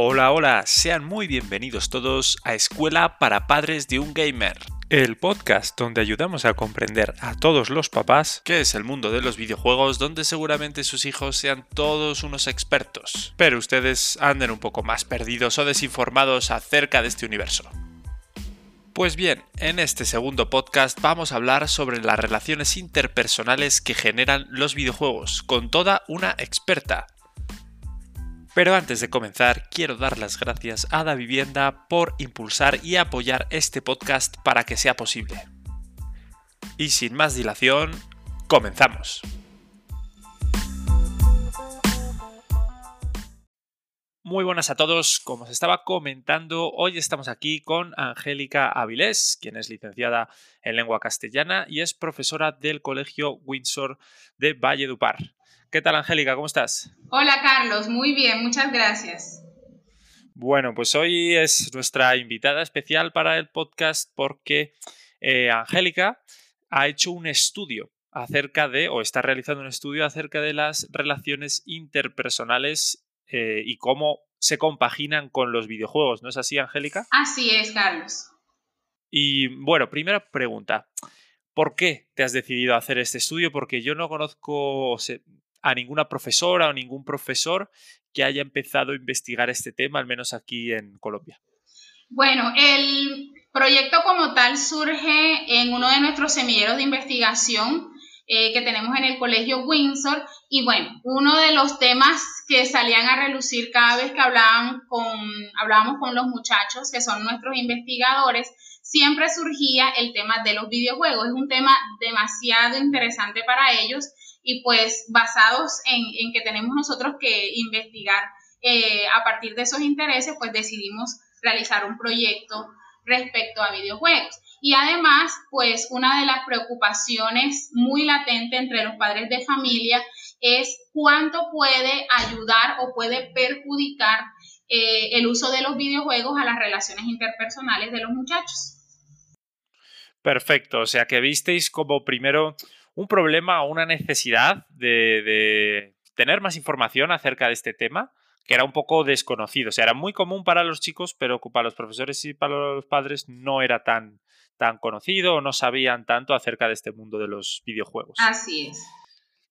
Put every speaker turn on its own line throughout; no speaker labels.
Hola, hola, sean muy bienvenidos todos a Escuela para Padres de un Gamer. El podcast donde ayudamos a comprender a todos los papás qué es el mundo de los videojuegos donde seguramente sus hijos sean todos unos expertos, pero ustedes anden un poco más perdidos o desinformados acerca de este universo. Pues bien, en este segundo podcast vamos a hablar sobre las relaciones interpersonales que generan los videojuegos, con toda una experta. Pero antes de comenzar, quiero dar las gracias a Da Vivienda por impulsar y apoyar este podcast para que sea posible. Y sin más dilación, comenzamos. Muy buenas a todos. Como os estaba comentando, hoy estamos aquí con Angélica Avilés, quien es licenciada en lengua castellana y es profesora del Colegio Windsor de Valledupar. ¿Qué tal, Angélica? ¿Cómo estás?
Hola, Carlos. Muy bien, muchas gracias.
Bueno, pues hoy es nuestra invitada especial para el podcast porque eh, Angélica ha hecho un estudio acerca de, o está realizando un estudio acerca de las relaciones interpersonales eh, y cómo se compaginan con los videojuegos, ¿no es así, Angélica?
Así es, Carlos.
Y bueno, primera pregunta. ¿Por qué te has decidido hacer este estudio? Porque yo no conozco a ninguna profesora o ningún profesor que haya empezado a investigar este tema, al menos aquí en Colombia.
Bueno, el proyecto como tal surge en uno de nuestros semilleros de investigación eh, que tenemos en el Colegio Windsor. Y bueno, uno de los temas que salían a relucir cada vez que hablaban con, hablábamos con los muchachos, que son nuestros investigadores, siempre surgía el tema de los videojuegos. Es un tema demasiado interesante para ellos y pues basados en, que tenemos nosotros que investigar eh, a partir de esos intereses, pues decidimos realizar un proyecto respecto a videojuegos. Y además, pues una de las preocupaciones muy latente entre los padres de familia es cuánto puede ayudar o puede perjudicar eh, el uso de los videojuegos a las relaciones interpersonales de los muchachos.
Perfecto, o sea que visteis como primero un problema o una necesidad de, de tener más información acerca de este tema que era un poco desconocido. O sea, era muy común para los chicos, pero para los profesores y para los padres no era tan, tan conocido o no sabían tanto acerca de este mundo de los videojuegos.
Así es.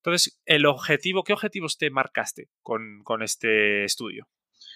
Entonces, el objetivo, ¿qué objetivos te marcaste con, con este estudio?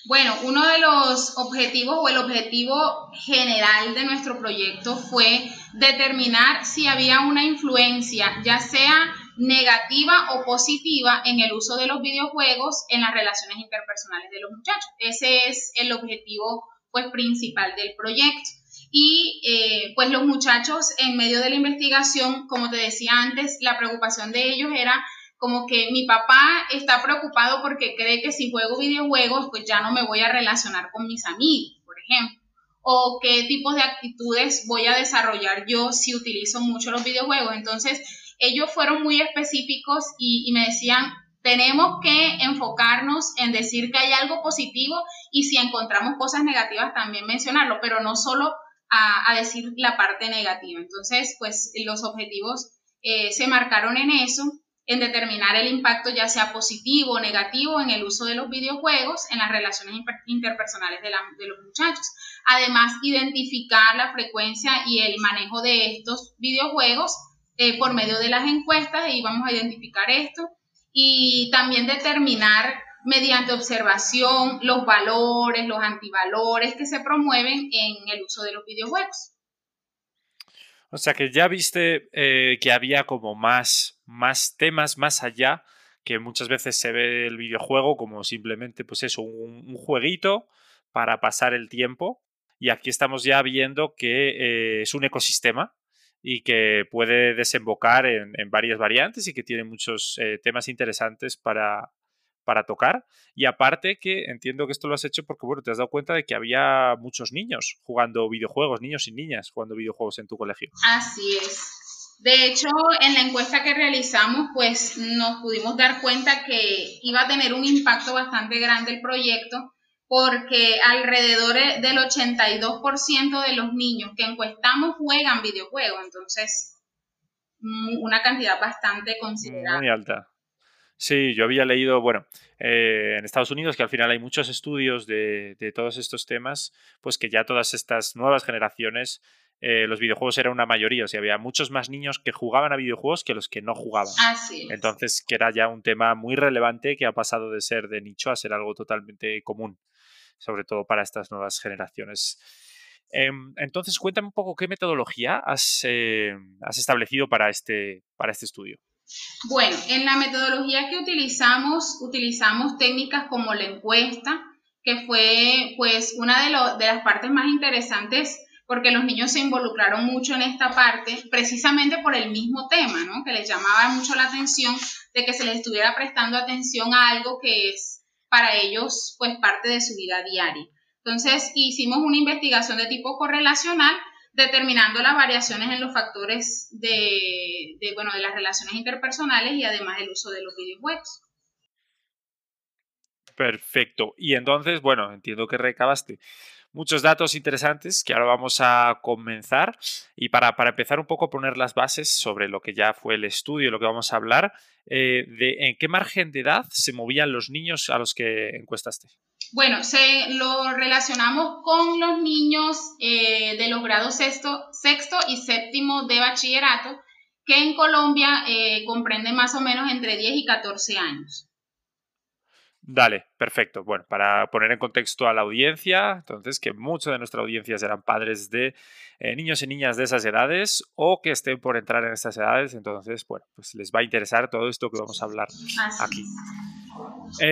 Bueno, uno de los objetivos o el objetivo general de nuestro proyecto fue determinar si había una influencia, ya sea negativa o positiva en el uso de los videojuegos en las relaciones interpersonales de los muchachos. Ese es el objetivo pues, principal del proyecto. Y eh, pues los muchachos en medio de la investigación, como te decía antes, la preocupación de ellos era como que mi papá está preocupado porque cree que si juego videojuegos, pues ya no me voy a relacionar con mis amigos, por ejemplo. O qué tipos de actitudes voy a desarrollar yo si utilizo mucho los videojuegos. Entonces, ellos fueron muy específicos y, me decían, tenemos que enfocarnos en decir que hay algo positivo y si encontramos cosas negativas también mencionarlo, pero no solo a, decir la parte negativa. Entonces, pues los objetivos eh, se marcaron en eso, en determinar el impacto ya sea positivo o negativo en el uso de los videojuegos en las relaciones interpersonales de, de los muchachos. Además, identificar la frecuencia y el manejo de estos videojuegos eh, por medio de las encuestas y vamos a identificar esto y también determinar mediante observación los valores, los antivalores que se promueven en el uso de los videojuegos.
O sea que ya viste eh, que había como más, más temas más allá, que muchas veces se ve el videojuego como simplemente pues eso, un, jueguito para pasar el tiempo. Y aquí estamos ya viendo que eh, es un ecosistema y que puede desembocar en, varias variantes y que tiene muchos eh, temas interesantes para, para tocar. Y aparte que entiendo que esto lo has hecho porque, bueno, te has dado cuenta de que había muchos niños jugando videojuegos, niños y niñas jugando videojuegos en tu colegio.
Así es. De hecho, en la encuesta que realizamos, pues nos pudimos dar cuenta que iba a tener un impacto bastante grande el proyecto porque alrededor del 82% de los niños que encuestamos juegan videojuegos, entonces una cantidad bastante considerable.
Muy alta. Sí, yo había leído, bueno, eh, en Estados Unidos, que al final hay muchos estudios de, todos estos temas, pues que ya todas estas nuevas generaciones, eh, los videojuegos eran una mayoría, o sea, había muchos más niños que jugaban a videojuegos que los que no jugaban.
Así
Entonces, que era ya un tema muy relevante que ha pasado de ser de nicho a ser algo totalmente común, sobre todo para estas nuevas generaciones. Em, entonces, cuéntame un poco qué metodología has, eh, has establecido para este, para este estudio.
Bueno, en la metodología que utilizamos, utilizamos técnicas como la encuesta, que fue pues una de, de las partes más interesantes porque los niños se involucraron mucho en esta parte, precisamente por el mismo tema, ¿no? Que les llamaba mucho la atención de que se les estuviera prestando atención a algo que es para ellos, pues, parte de su vida diaria. Entonces, hicimos una investigación de tipo correlacional determinando las variaciones en los factores de, bueno, de las relaciones interpersonales y además el uso de los videojuegos.
Perfecto. Y entonces, bueno, entiendo que recabaste muchos datos interesantes que ahora vamos a comenzar. Y para, empezar un poco a poner las bases sobre lo que ya fue el estudio, lo que vamos a hablar, eh, de en qué margen de edad se movían los niños a los que encuestaste.
Bueno, se lo relacionamos con los niños eh, de los grados sexto, sexto y séptimo de bachillerato, que en Colombia eh, comprenden más o menos entre 10 y 14 años.
Dale, perfecto. Bueno, para poner en contexto a la audiencia, entonces que muchos de nuestra audiencia serán padres de eh, niños y niñas de esas edades o que estén por entrar en esas edades, entonces, bueno, pues les va a interesar todo esto que vamos a hablar aquí.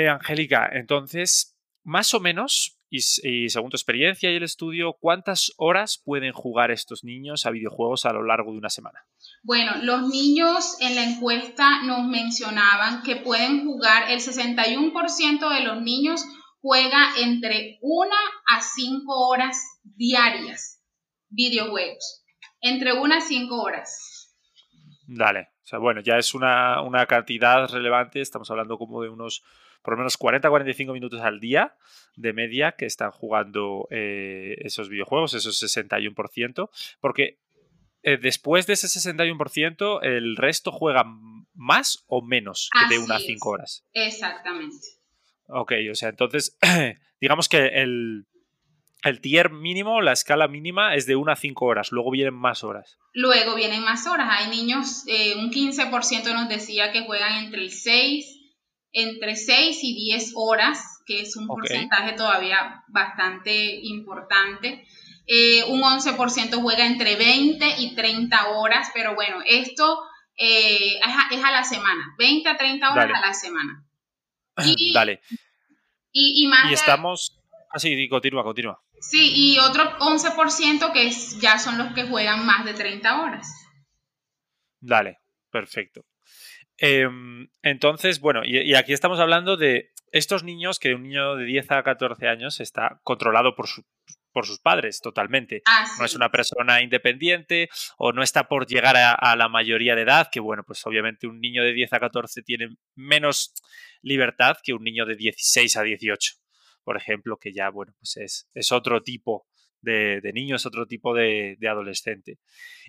Angélica, entonces, más o menos, y, según tu experiencia y el estudio, ¿cuántas horas pueden jugar estos niños a videojuegos a lo largo de una semana?
Bueno, los niños en la encuesta nos mencionaban que pueden jugar, el 61% de los niños juega entre una a cinco horas diarias videojuegos. Entre una a cinco horas.
Dale. O sea, bueno, ya es una, una cantidad relevante. Estamos hablando como de unos por lo menos 40-45 minutos al día de media que están jugando eh, esos videojuegos, esos 61%, porque eh, después de ese 61%, el resto juega más o menos que de una a 5 horas.
Exactamente.
Ok, o sea, entonces, digamos que el, el tier mínimo, la escala mínima es de 1 a 5 horas, luego vienen más horas.
Luego vienen más horas. Hay niños, eh, un 15% nos decía que juegan entre el 6 entre 6 y 10 horas, que es un porcentaje todavía bastante importante. Eh, un 11% juega entre 20 y 30 horas, pero bueno, esto eh, es, a, la semana, 20 a 30 horas a la semana.
Y, Dale.
Y, más
y estamos... Así, ah, continúa, continúa.
Sí, y otro 11% que ya son los que juegan más de 30 horas.
Dale, perfecto. Em, entonces, bueno, y, aquí estamos hablando de estos niños que un niño de 10 a 14 años está controlado por, por sus padres totalmente.
Ah,
no es una persona independiente o no está por llegar a, la mayoría de edad, que bueno, pues obviamente un niño de 10 a 14 tiene menos libertad que un niño de 16 a 18, por ejemplo, que ya, bueno, pues es, es otro tipo de, niños, otro tipo de, adolescente.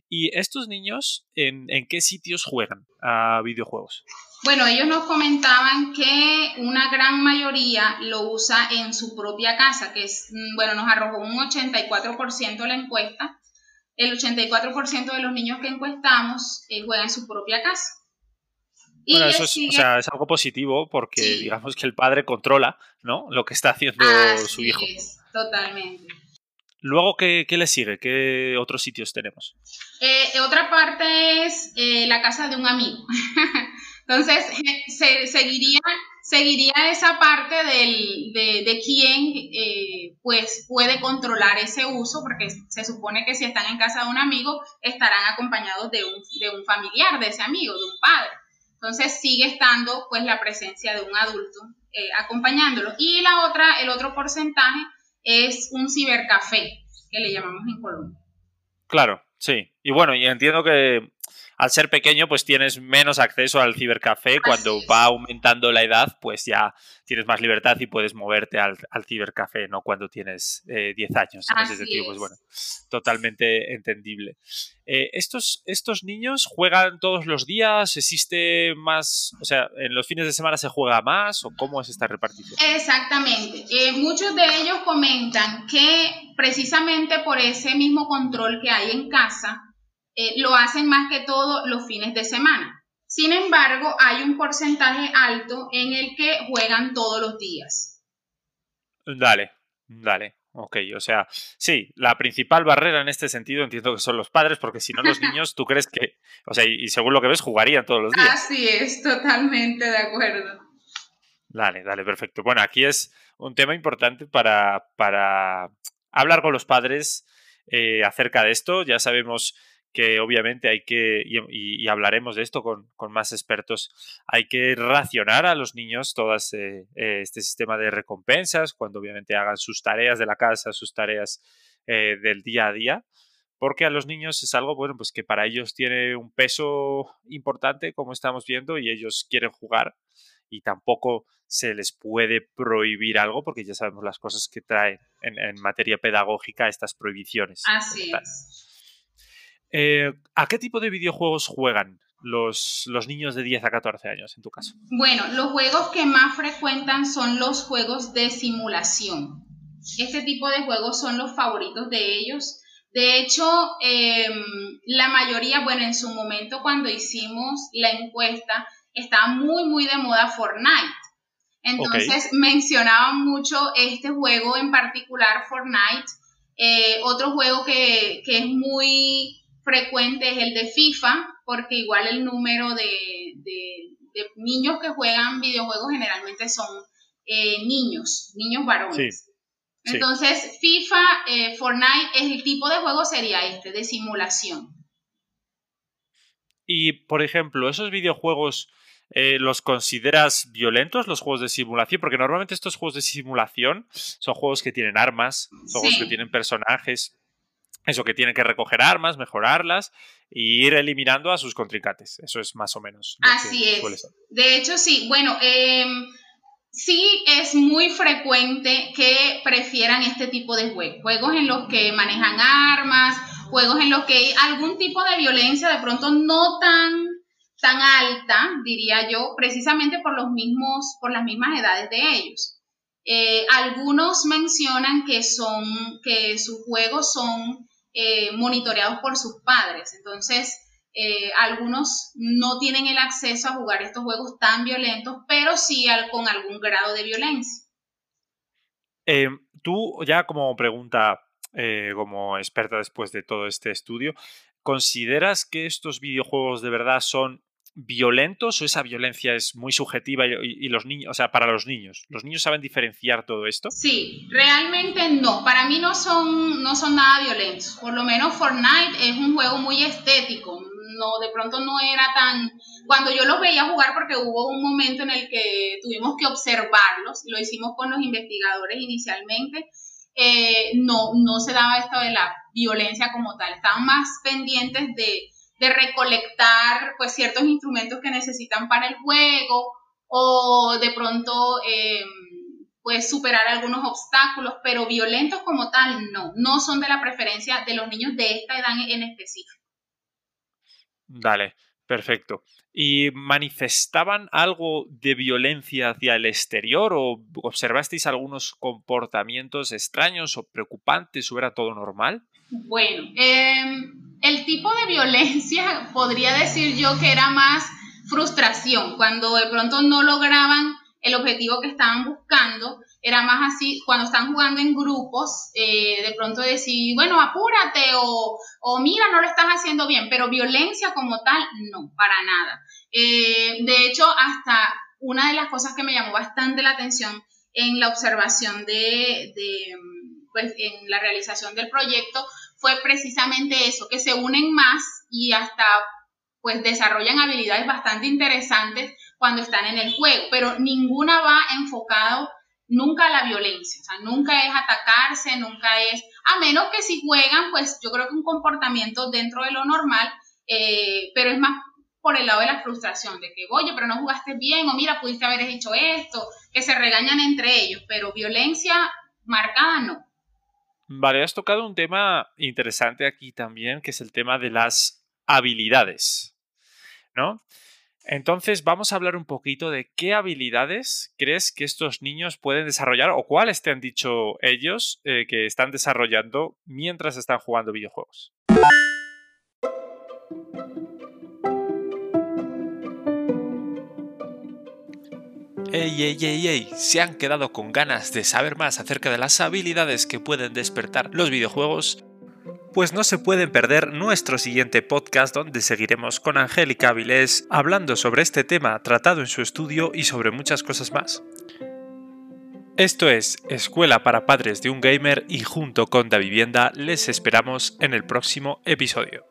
¿Y estos niños en, qué sitios juegan a videojuegos?
Bueno, ellos nos comentaban que una gran mayoría lo usa en su propia casa, que es, mm, bueno, nos arrojó un 84% la encuesta. El 84% de los niños que encuestamos eh, juegan en su propia casa.
bueno, eso es, algo positivo porque digamos que el padre controla ¿no? lo que está haciendo su hijo.
totalmente.
Luego, ¿qué, le sigue? ¿Qué otros sitios tenemos?
Eh, otra parte es eh, la casa de un amigo. Entonces, se, seguiría, seguiría esa parte del, de, de quién eh, pues puede controlar ese uso, porque se supone que si están en casa de un amigo, estarán acompañados de un, de un familiar de ese amigo, de un padre. Entonces sigue estando pues la presencia de un adulto acompañándolo. Y la otra, el otro porcentaje es un cibercafé, que le llamamos en Colombia.
Claro, sí. Y bueno, y entiendo que al ser pequeño, pues tienes menos acceso al cibercafé. Cuando va aumentando la edad, pues ya tienes más libertad y puedes moverte al, cibercafé, ¿no? Cuando tienes 10 eh, años. En ese sentido, pues bueno, totalmente entendible. Eh, estos, ¿Estos niños juegan todos los días? ¿Existe más? O sea, ¿en los fines de semana se juega más? ¿O cómo es esta repartición?
Exactamente. Eh, muchos de ellos comentan que precisamente por ese mismo control que hay en casa, eh, lo hacen más que todo los fines de semana. Sin embargo, hay un porcentaje alto en el que juegan todos los días.
Dale, dale. Ok, o sea, sí, la principal barrera en este sentido entiendo que son los padres, porque si no los niños, tú crees que, o sea, y, según lo que ves, jugarían todos los días.
Así es, totalmente de acuerdo.
Dale, dale, perfecto. Bueno, aquí es un tema importante para, para hablar con los padres eh, acerca de esto. Ya sabemos que obviamente hay que, y, hablaremos de esto con, más expertos, hay que racionar a los niños todo eh, este sistema de recompensas, cuando obviamente hagan sus tareas de la casa, sus tareas eh, del día a día, porque a los niños es algo, bueno, pues que para ellos tiene un peso importante, como estamos viendo, y ellos quieren jugar y tampoco se les puede prohibir algo porque ya sabemos las cosas que traen en, materia pedagógica estas prohibiciones.
Así es.
Eh, ¿A qué tipo de videojuegos juegan los, los, niños de 10 a 14 años en tu caso?
Bueno, los juegos que más frecuentan son los juegos de simulación. Este tipo de juegos son los favoritos de ellos. De hecho, em, la mayoría, bueno, en su momento cuando hicimos la encuesta, estaba muy, muy de moda Fortnite. Entonces mencionaban mucho este juego en particular, Fortnite. Eh, otro juego que, que es muy frecuente es el de FIFA, porque igual el número de, niños que juegan videojuegos generalmente son eh, niños, niños varones. Entonces, FIFA, eh, Fortnite, el tipo de juego sería este, de simulación.
Y, por ejemplo, esos videojuegos eh, los consideras violentos, los juegos de simulación? Porque normalmente estos juegos de simulación son juegos que tienen armas, son juegos que tienen personajes eso que tienen que recoger armas, mejorarlas e ir eliminando a sus contrincantes. Eso es más o menos.
Así es. De hecho, sí. Bueno, em, sí es muy frecuente que prefieran este tipo de juegos. Juegos en los que manejan armas, juegos en los que hay algún tipo de violencia de pronto no tan tan alta, diría yo, precisamente por los mismos, por las mismas edades de ellos. Eh, algunos mencionan que son, que sus juegos son eh, monitoreados por sus padres. Entonces, eh, algunos no tienen el acceso a jugar estos juegos tan violentos, pero sí con algún grado de violencia.
Eh, tú, ya como pregunta, como experta después de todo este estudio, ¿consideras que estos videojuegos de verdad son violentos o esa violencia es muy subjetiva y, los niños, o sea, para los niños, ¿los niños saben diferenciar todo esto?
Sí, realmente no, para mí no son, no son nada violentos, por lo menos Fortnite es un juego muy estético, no, de pronto no era tan, cuando yo los veía jugar porque hubo un momento en el que tuvimos que observarlos, lo hicimos con los investigadores inicialmente, eh, no, no se daba esto de la violencia como tal, estaban más pendientes de de recolectar pues ciertos instrumentos que necesitan para el juego o de pronto em, pues superar algunos obstáculos, pero violentos como tal no, no son de la preferencia de los niños de esta edad en específico.
Dale, perfecto. ¿Y manifestaban algo de violencia hacia el exterior o observasteis algunos comportamientos extraños o preocupantes o era todo normal?
Bueno, em, el tipo de violencia podría decir yo que era más frustración, cuando de pronto no lograban el objetivo que estaban buscando, era más así, cuando están jugando en grupos, eh, de pronto decir, bueno, apúrate o, mira, no lo estás haciendo bien, pero violencia como tal, no, para nada. Eh, de hecho, hasta una de las cosas que me llamó bastante la atención en la observación de, de pues, en la realización del proyecto fue precisamente eso, que se unen más y hasta pues desarrollan habilidades bastante interesantes cuando están en el juego, pero ninguna va enfocado nunca a la violencia, o sea, nunca es atacarse, nunca es, a menos que si juegan, pues yo creo que un comportamiento dentro de lo normal, eh, pero es más por el lado de la frustración, de que, oye, pero no jugaste bien, o mira, pudiste haber dicho esto, que se regañan entre ellos, pero violencia marcada no.
Vale, has tocado un tema interesante aquí también, que es el tema de las habilidades, ¿no? Entonces vamos a hablar un poquito de qué habilidades crees que estos niños pueden desarrollar o cuáles te han dicho ellos eh, que están desarrollando mientras están jugando videojuegos. Ey, ey, ey, ey, ¿se han quedado con ganas de saber más acerca de las habilidades que pueden despertar los videojuegos? Pues no se pueden perder nuestro siguiente podcast donde seguiremos con Angélica Avilés hablando sobre este tema tratado en su estudio y sobre muchas cosas más. Esto es Escuela para Padres de un Gamer y junto con Da Vivienda les esperamos en el próximo episodio.